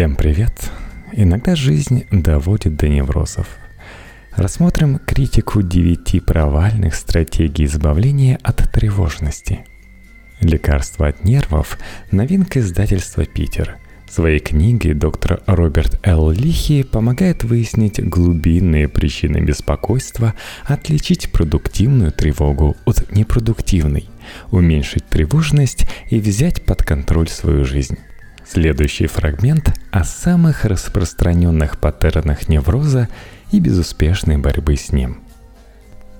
Всем привет! Иногда жизнь доводит до неврозов. Рассмотрим критику девяти провальных стратегий избавления от тревожности. Лекарство от нервов – новинка издательства «Питер». Своей книгой доктор Роберт Л. Лихи помогает выяснить глубинные причины беспокойства, отличить продуктивную тревогу от непродуктивной, уменьшить тревожность и взять под контроль свою жизнь. Следующий фрагмент о самых распространенных паттернах невроза и безуспешной борьбы с ним.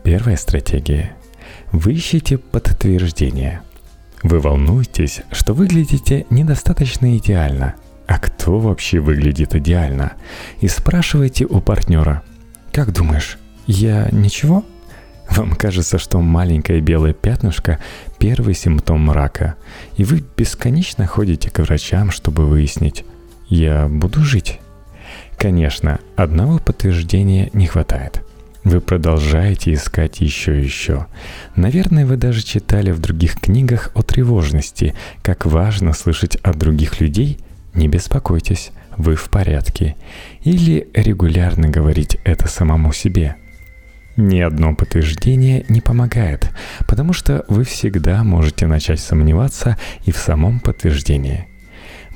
Первая стратегия. Вы ищете подтверждение. Вы волнуетесь, что выглядите недостаточно идеально. А кто вообще выглядит идеально? И спрашиваете у партнера. Как думаешь, я ничего? Вам кажется, что маленькое белое пятнышко – первый симптом рака, и вы бесконечно ходите к врачам, чтобы выяснить «я буду жить». Конечно, одного подтверждения не хватает. Вы продолжаете искать еще и еще. Наверное, вы даже читали в других книгах о тревожности, как важно слышать от других людей «не беспокойтесь, вы в порядке». Или регулярно говорить это самому себе – ни одно подтверждение не помогает, потому что вы всегда можете начать сомневаться и в самом подтверждении.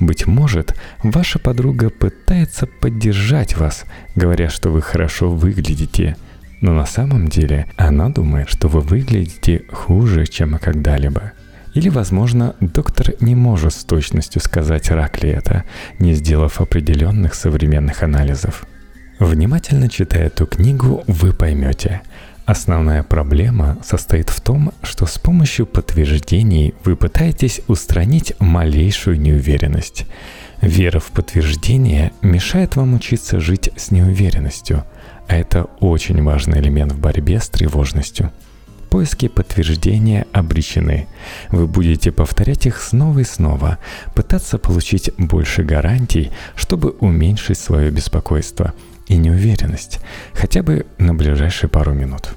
Быть может, ваша подруга пытается поддержать вас, говоря, что вы хорошо выглядите, но на самом деле она думает, что вы выглядите хуже, чем когда-либо. Или, возможно, доктор не может с точностью сказать, рак ли это, не сделав определенных современных анализов – Внимательно читая эту книгу, вы поймете. Основная проблема состоит в том, что с помощью подтверждений вы пытаетесь устранить малейшую неуверенность. Вера в подтверждение мешает вам учиться жить с неуверенностью, а это очень важный элемент в борьбе с тревожностью. Поиски подтверждения обречены. Вы будете повторять их снова и снова, пытаться получить больше гарантий, чтобы уменьшить свое беспокойство – и неуверенность, хотя бы на ближайшие пару минут.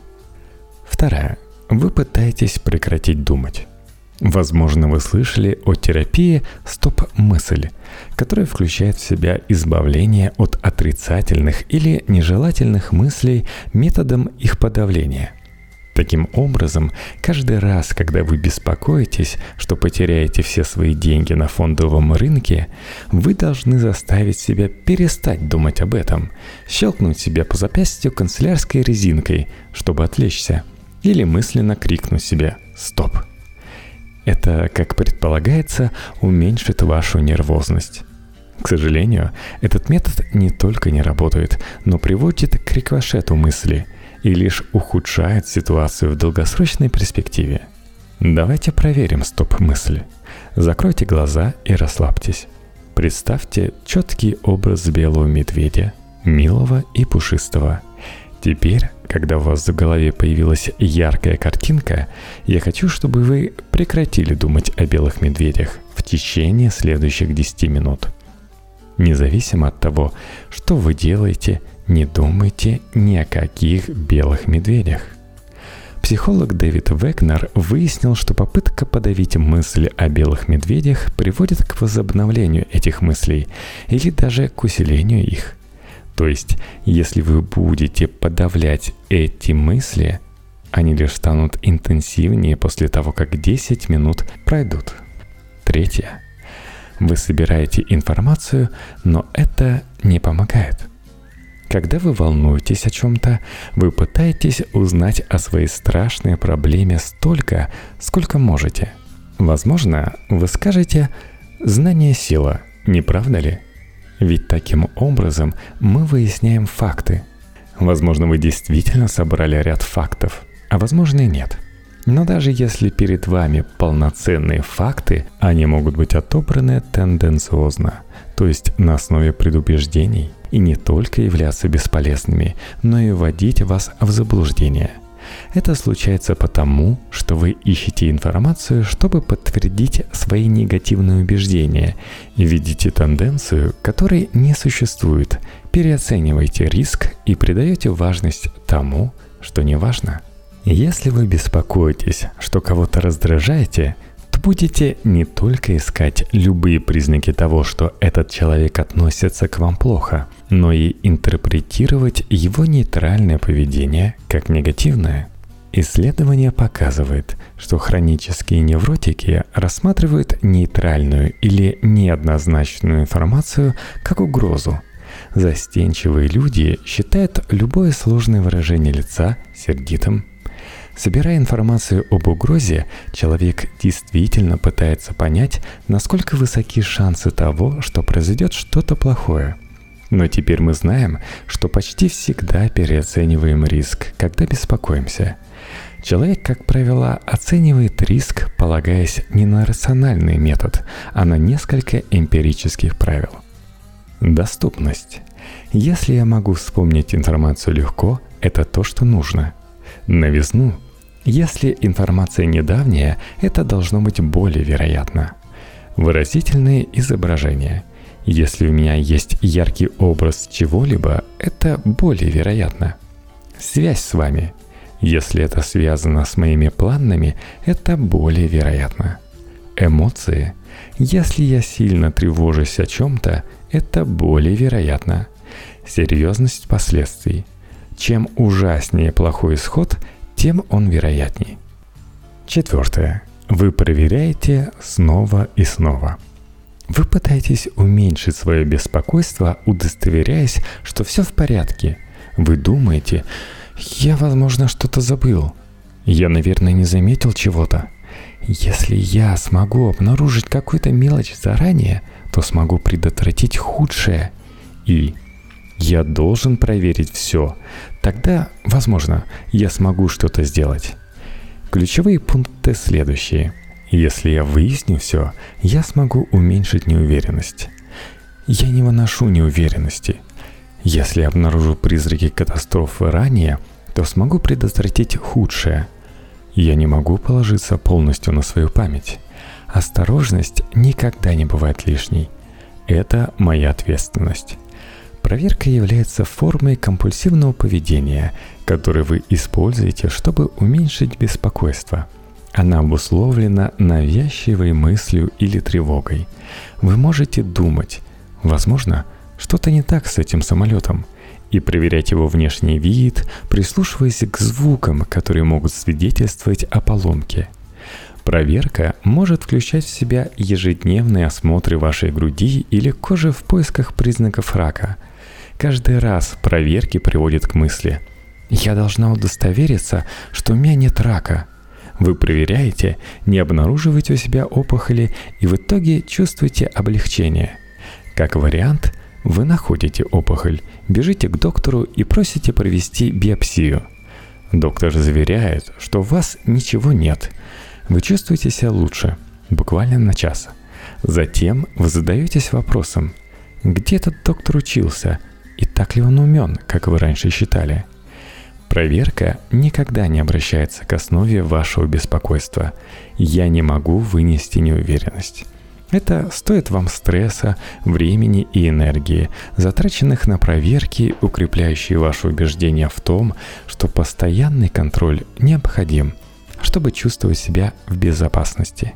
Вторая. Вы пытаетесь прекратить думать. Возможно, вы слышали о терапии «Стоп-мысль», которая включает в себя избавление от отрицательных или нежелательных мыслей методом их подавления. Таким образом, каждый раз, когда вы беспокоитесь, что потеряете все свои деньги на фондовом рынке, вы должны заставить себя перестать думать об этом, щелкнуть себя по запястью канцелярской резинкой, чтобы отвлечься, или мысленно крикнуть себе «Стоп!». Это, как предполагается, уменьшит вашу нервозность. К сожалению, этот метод не только не работает, но приводит к рикошету мысли – и лишь ухудшает ситуацию в долгосрочной перспективе. Давайте проверим стоп-мысли. Закройте глаза и расслабьтесь. Представьте четкий образ белого медведя, милого и пушистого. Теперь, когда у вас в голове появилась яркая картинка, я хочу, чтобы вы прекратили думать о белых медведях в течение следующих 10 минут. Независимо от того, что вы делаете – не думайте ни о каких белых медведях. Психолог Дэвид Векнер выяснил, что попытка подавить мысли о белых медведях приводит к возобновлению этих мыслей или даже к усилению их. То есть, если вы будете подавлять эти мысли, они лишь станут интенсивнее после того, как 10 минут пройдут. Третье. Вы собираете информацию, но это не помогает – когда вы волнуетесь о чем-то, вы пытаетесь узнать о своей страшной проблеме столько, сколько можете. Возможно, вы скажете «знание – сила», не правда ли? Ведь таким образом мы выясняем факты. Возможно, вы действительно собрали ряд фактов, а возможно и нет. Но даже если перед вами полноценные факты, они могут быть отобраны тенденциозно, то есть на основе предубеждений и не только являться бесполезными, но и вводить вас в заблуждение. Это случается потому, что вы ищете информацию, чтобы подтвердить свои негативные убеждения, и видите тенденцию, которой не существует, переоцениваете риск и придаете важность тому, что не важно. Если вы беспокоитесь, что кого-то раздражаете, будете не только искать любые признаки того, что этот человек относится к вам плохо, но и интерпретировать его нейтральное поведение как негативное. Исследование показывает, что хронические невротики рассматривают нейтральную или неоднозначную информацию как угрозу. Застенчивые люди считают любое сложное выражение лица сердитым. Собирая информацию об угрозе, человек действительно пытается понять, насколько высоки шансы того, что произойдет что-то плохое. Но теперь мы знаем, что почти всегда переоцениваем риск, когда беспокоимся – Человек, как правило, оценивает риск, полагаясь не на рациональный метод, а на несколько эмпирических правил. Доступность. Если я могу вспомнить информацию легко, это то, что нужно. Новизну. Если информация недавняя, это должно быть более вероятно. Выразительные изображения. Если у меня есть яркий образ чего-либо, это более вероятно. Связь с вами – если это связано с моими планами, это более вероятно. Эмоции. Если я сильно тревожусь о чем-то, это более вероятно. Серьезность последствий. Чем ужаснее плохой исход, тем он вероятней. Четвертое. Вы проверяете снова и снова. Вы пытаетесь уменьшить свое беспокойство, удостоверяясь, что все в порядке. Вы думаете, я, возможно, что-то забыл. Я, наверное, не заметил чего-то. Если я смогу обнаружить какую-то мелочь заранее, то смогу предотвратить худшее. И я должен проверить все. Тогда, возможно, я смогу что-то сделать. Ключевые пункты следующие. Если я выясню все, я смогу уменьшить неуверенность. Я не выношу неуверенности – если обнаружу призраки катастрофы ранее, то смогу предотвратить худшее. Я не могу положиться полностью на свою память. Осторожность никогда не бывает лишней. Это моя ответственность. Проверка является формой компульсивного поведения, которое вы используете, чтобы уменьшить беспокойство. Она обусловлена навязчивой мыслью или тревогой. Вы можете думать, возможно, что-то не так с этим самолетом, и проверять его внешний вид, прислушиваясь к звукам, которые могут свидетельствовать о поломке. Проверка может включать в себя ежедневные осмотры вашей груди или кожи в поисках признаков рака. Каждый раз проверки приводят к мысли «Я должна удостовериться, что у меня нет рака», вы проверяете, не обнаруживаете у себя опухоли и в итоге чувствуете облегчение. Как вариант, вы находите опухоль, бежите к доктору и просите провести биопсию. Доктор заверяет, что у вас ничего нет. Вы чувствуете себя лучше, буквально на час. Затем вы задаетесь вопросом, где этот доктор учился и так ли он умен, как вы раньше считали. Проверка никогда не обращается к основе вашего беспокойства. Я не могу вынести неуверенность. Это стоит вам стресса, времени и энергии, затраченных на проверки, укрепляющие ваше убеждение в том, что постоянный контроль необходим, чтобы чувствовать себя в безопасности.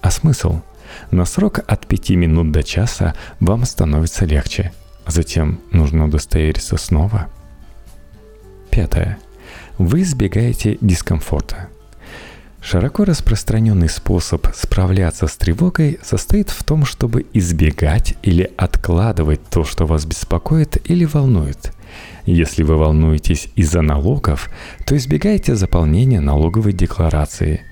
А смысл? На срок от 5 минут до часа вам становится легче. Затем нужно удостовериться снова. Пятое. Вы избегаете дискомфорта – Широко распространенный способ справляться с тревогой состоит в том, чтобы избегать или откладывать то, что вас беспокоит или волнует. Если вы волнуетесь из-за налогов, то избегайте заполнения налоговой декларации.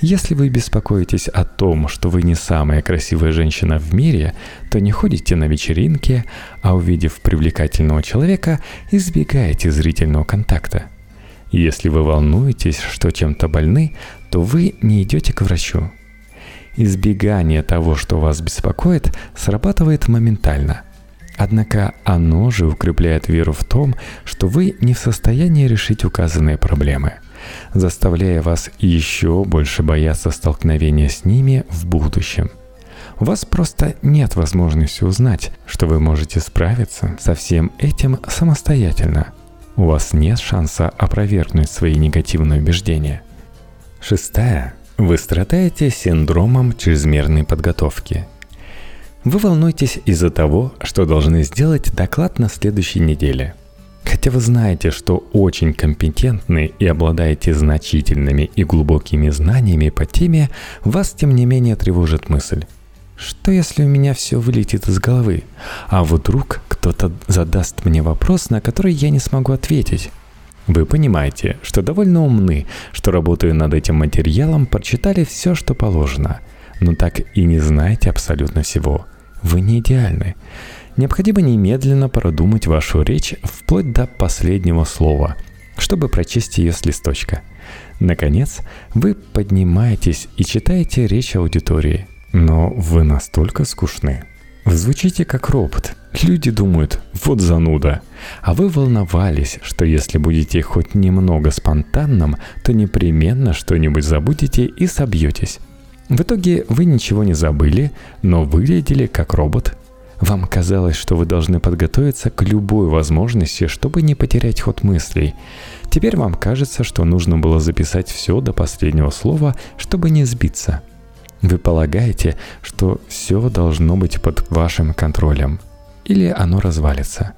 Если вы беспокоитесь о том, что вы не самая красивая женщина в мире, то не ходите на вечеринки, а увидев привлекательного человека, избегайте зрительного контакта – если вы волнуетесь, что чем-то больны, то вы не идете к врачу. Избегание того, что вас беспокоит, срабатывает моментально. Однако оно же укрепляет веру в том, что вы не в состоянии решить указанные проблемы, заставляя вас еще больше бояться столкновения с ними в будущем. У вас просто нет возможности узнать, что вы можете справиться со всем этим самостоятельно – у вас нет шанса опровергнуть свои негативные убеждения. Шестая. Вы страдаете синдромом чрезмерной подготовки. Вы волнуетесь из-за того, что должны сделать доклад на следующей неделе. Хотя вы знаете, что очень компетентны и обладаете значительными и глубокими знаниями по теме, вас тем не менее тревожит мысль. Что если у меня все вылетит из головы? А вдруг кто-то задаст мне вопрос, на который я не смогу ответить? Вы понимаете, что довольно умны, что работая над этим материалом, прочитали все, что положено, но так и не знаете абсолютно всего. Вы не идеальны. Необходимо немедленно продумать вашу речь вплоть до последнего слова, чтобы прочесть ее с листочка. Наконец, вы поднимаетесь и читаете речь аудитории, но вы настолько скучны, звучите как робот. Люди думают, вот зануда. А вы волновались, что если будете хоть немного спонтанным, то непременно что-нибудь забудете и собьетесь. В итоге вы ничего не забыли, но выглядели как робот. Вам казалось, что вы должны подготовиться к любой возможности, чтобы не потерять ход мыслей. Теперь вам кажется, что нужно было записать все до последнего слова, чтобы не сбиться – вы полагаете, что все должно быть под вашим контролем, или оно развалится.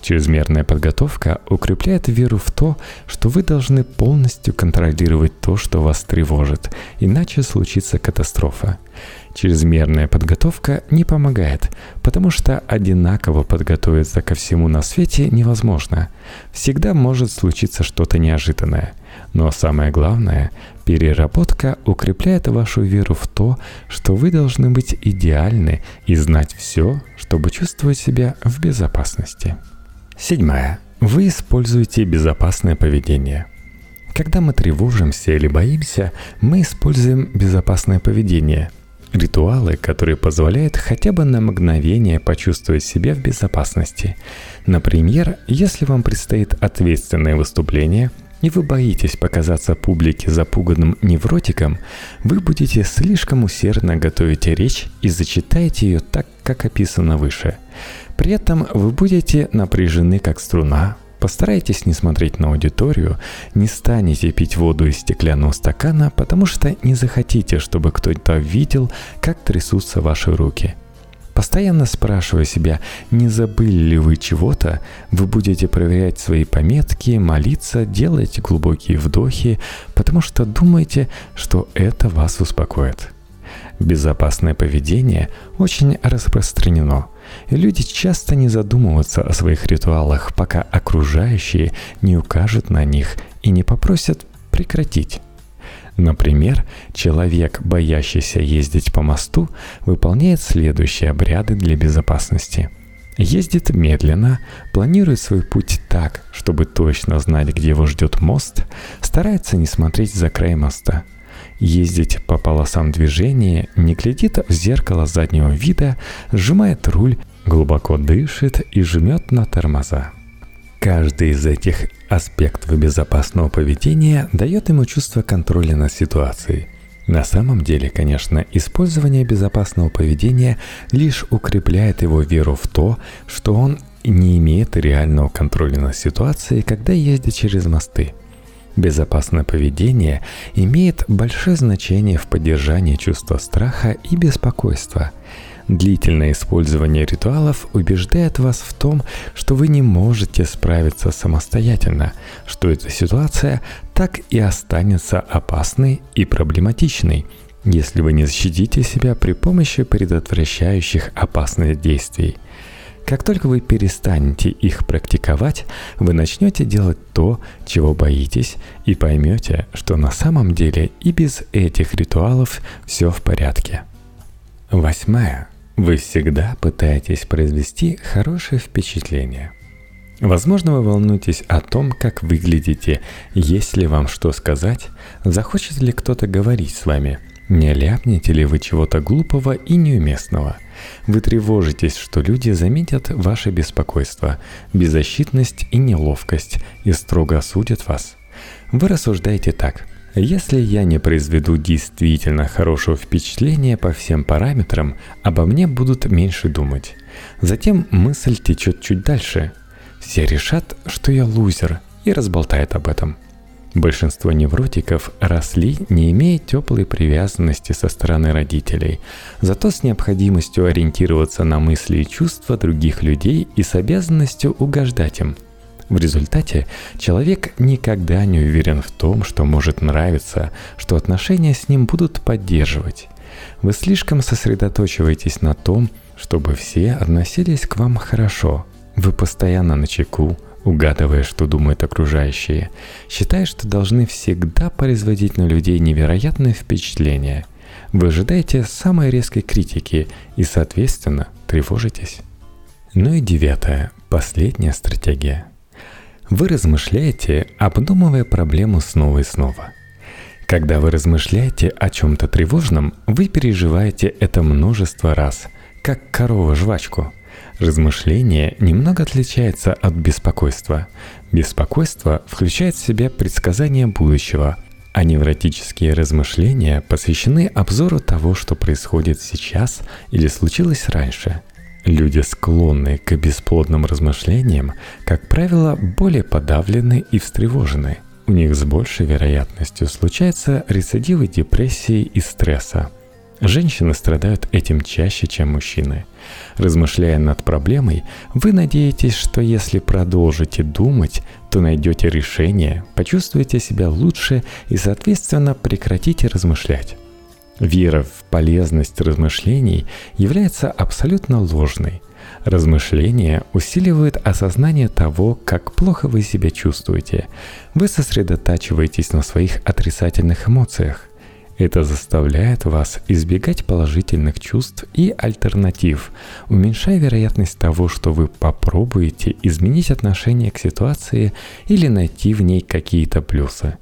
Чрезмерная подготовка укрепляет веру в то, что вы должны полностью контролировать то, что вас тревожит, иначе случится катастрофа. Чрезмерная подготовка не помогает, потому что одинаково подготовиться ко всему на свете невозможно. Всегда может случиться что-то неожиданное. Но самое главное, переработка укрепляет вашу веру в то, что вы должны быть идеальны и знать все, чтобы чувствовать себя в безопасности. Седьмое. Вы используете безопасное поведение – когда мы тревожимся или боимся, мы используем безопасное поведение. Ритуалы, которые позволяют хотя бы на мгновение почувствовать себя в безопасности. Например, если вам предстоит ответственное выступление, и вы боитесь показаться публике запуганным невротиком, вы будете слишком усердно готовить речь и зачитаете ее так, как описано выше. При этом вы будете напряжены как струна, Постарайтесь не смотреть на аудиторию, не станете пить воду из стеклянного стакана, потому что не захотите, чтобы кто-то видел, как трясутся ваши руки. Постоянно спрашивая себя, не забыли ли вы чего-то, вы будете проверять свои пометки, молиться, делать глубокие вдохи, потому что думаете, что это вас успокоит. Безопасное поведение очень распространено – и люди часто не задумываются о своих ритуалах, пока окружающие не укажут на них и не попросят прекратить. Например, человек, боящийся ездить по мосту, выполняет следующие обряды для безопасности. Ездит медленно, планирует свой путь так, чтобы точно знать, где его ждет мост, старается не смотреть за край моста – ездить по полосам движения, не глядит в зеркало заднего вида, сжимает руль, глубоко дышит и жмет на тормоза. Каждый из этих аспектов безопасного поведения дает ему чувство контроля над ситуацией. На самом деле, конечно, использование безопасного поведения лишь укрепляет его веру в то, что он не имеет реального контроля над ситуацией, когда ездит через мосты – Безопасное поведение имеет большое значение в поддержании чувства страха и беспокойства. Длительное использование ритуалов убеждает вас в том, что вы не можете справиться самостоятельно, что эта ситуация так и останется опасной и проблематичной, если вы не защитите себя при помощи предотвращающих опасных действий – как только вы перестанете их практиковать, вы начнете делать то, чего боитесь, и поймете, что на самом деле и без этих ритуалов все в порядке. Восьмая. Вы всегда пытаетесь произвести хорошее впечатление. Возможно, вы волнуетесь о том, как выглядите, есть ли вам что сказать, захочет ли кто-то говорить с вами, не ляпнете ли вы чего-то глупого и неуместного – вы тревожитесь, что люди заметят ваше беспокойство, беззащитность и неловкость и строго осудят вас. Вы рассуждаете так. Если я не произведу действительно хорошего впечатления по всем параметрам, обо мне будут меньше думать. Затем мысль течет чуть дальше. Все решат, что я лузер, и разболтает об этом. Большинство невротиков росли, не имея теплой привязанности со стороны родителей, зато с необходимостью ориентироваться на мысли и чувства других людей и с обязанностью угождать им. В результате человек никогда не уверен в том, что может нравиться, что отношения с ним будут поддерживать. Вы слишком сосредоточиваетесь на том, чтобы все относились к вам хорошо. Вы постоянно на чеку, угадывая, что думают окружающие, считая, что должны всегда производить на людей невероятное впечатление. Вы ожидаете самой резкой критики и, соответственно, тревожитесь. Ну и девятое, последняя стратегия. Вы размышляете, обдумывая проблему снова и снова. Когда вы размышляете о чем-то тревожном, вы переживаете это множество раз, как корова жвачку – Размышление немного отличается от беспокойства. Беспокойство включает в себя предсказание будущего, а невротические размышления посвящены обзору того, что происходит сейчас или случилось раньше. Люди, склонные к бесплодным размышлениям, как правило, более подавлены и встревожены. У них с большей вероятностью случаются рецидивы депрессии и стресса – Женщины страдают этим чаще, чем мужчины. Размышляя над проблемой, вы надеетесь, что если продолжите думать, то найдете решение, почувствуете себя лучше и, соответственно, прекратите размышлять. Вера в полезность размышлений является абсолютно ложной. Размышления усиливают осознание того, как плохо вы себя чувствуете. Вы сосредотачиваетесь на своих отрицательных эмоциях – это заставляет вас избегать положительных чувств и альтернатив, уменьшая вероятность того, что вы попробуете изменить отношение к ситуации или найти в ней какие-то плюсы.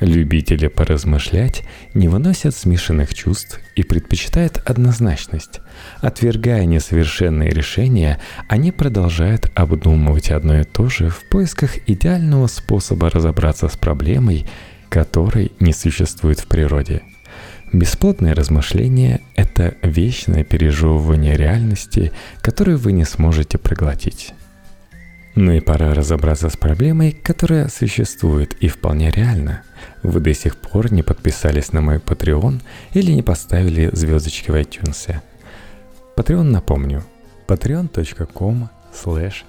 Любители поразмышлять не выносят смешанных чувств и предпочитают однозначность. Отвергая несовершенные решения, они продолжают обдумывать одно и то же в поисках идеального способа разобраться с проблемой которой не существует в природе. Бесплотное размышление – это вечное пережевывание реальности, которую вы не сможете проглотить. Ну и пора разобраться с проблемой, которая существует и вполне реальна. Вы до сих пор не подписались на мой Patreon или не поставили звездочки в iTunes. Patreon напомню. patreon.com slash